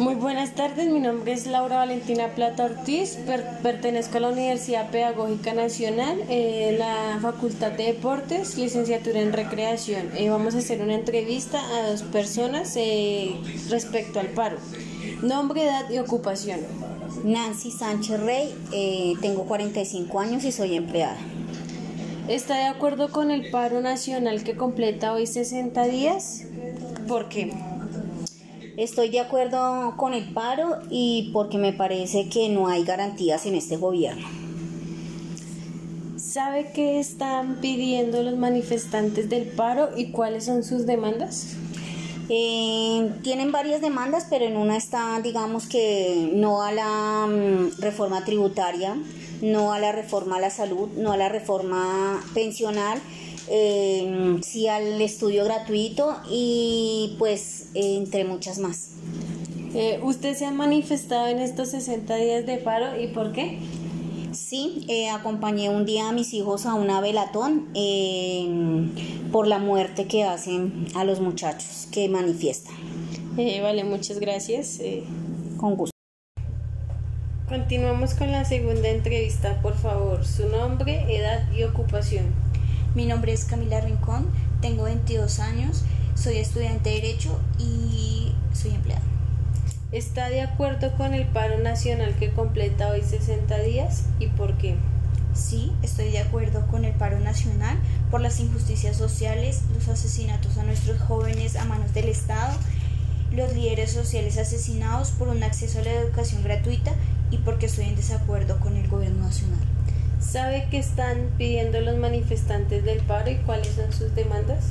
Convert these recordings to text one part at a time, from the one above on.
Muy buenas tardes, mi nombre es Laura Valentina Plata Ortiz, pertenezco a la Universidad Pedagógica Nacional, eh, la Facultad de Deportes, licenciatura en Recreación. Eh, vamos a hacer una entrevista a dos personas eh, respecto al paro. Nombre, edad y ocupación. Nancy Sánchez Rey, tengo 45 años y soy empleada. ¿Está de acuerdo con el paro nacional que completa hoy 60 días? ¿Por qué? Estoy de acuerdo con el paro y porque me parece que no hay garantías en este gobierno. ¿Sabe qué están pidiendo los manifestantes del paro y cuáles son sus demandas? Eh, tienen varias demandas, pero en una está, digamos que no a la mm, reforma tributaria, no a la reforma a la salud, no a la reforma pensional, eh, sí al estudio gratuito y pues entre muchas más. Eh, ¿Usted se ha manifestado en estos 60 días de paro y por qué? Sí, eh, acompañé un día a mis hijos a una velatón por la muerte que hacen a los muchachos que manifiestan. vale, muchas gracias. Con gusto. Continuamos con la segunda entrevista, por favor. Su nombre, edad y ocupación. Mi nombre es Camila Rincón, tengo 22 años, soy estudiante de Derecho y soy empleada. ¿Está de acuerdo con el paro nacional que completa hoy 60 días y por qué? Sí, estoy de acuerdo con el paro nacional por las injusticias sociales, los asesinatos a nuestros jóvenes a manos del Estado, los líderes sociales asesinados por un acceso a la educación gratuita y porque estoy en desacuerdo con el gobierno nacional. ¿Sabe qué están pidiendo los manifestantes del paro y cuáles son sus demandas?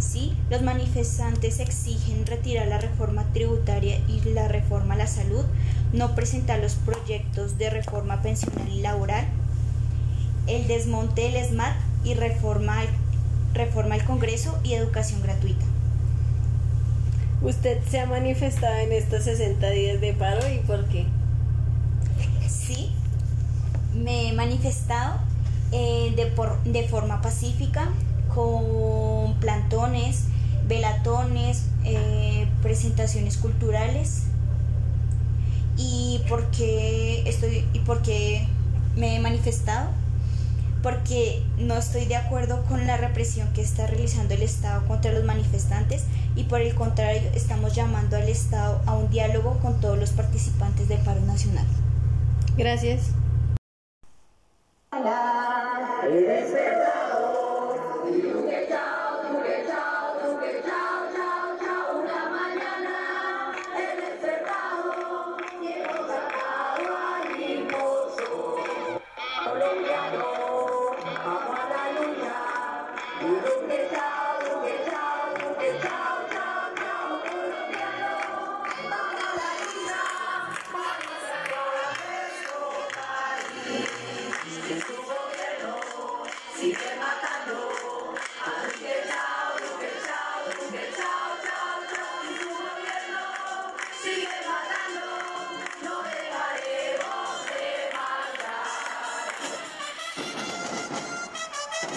Sí, los manifestantes exigen retirar la reforma tributaria y la reforma a la salud, no presentar los proyectos de reforma pensional y laboral, el desmonte del SMAT y reforma al, reforma al Congreso y educación gratuita. ¿Usted se ha manifestado en estos 60 días de paro y por qué? Sí, me he manifestado eh, de, de forma pacífica con plantones, velatones, eh, presentaciones culturales y porque estoy y porque me he manifestado porque no estoy de acuerdo con la represión que está realizando el Estado contra los manifestantes y por el contrario estamos llamando al Estado a un diálogo con todos los participantes del paro nacional. Gracias. Hola,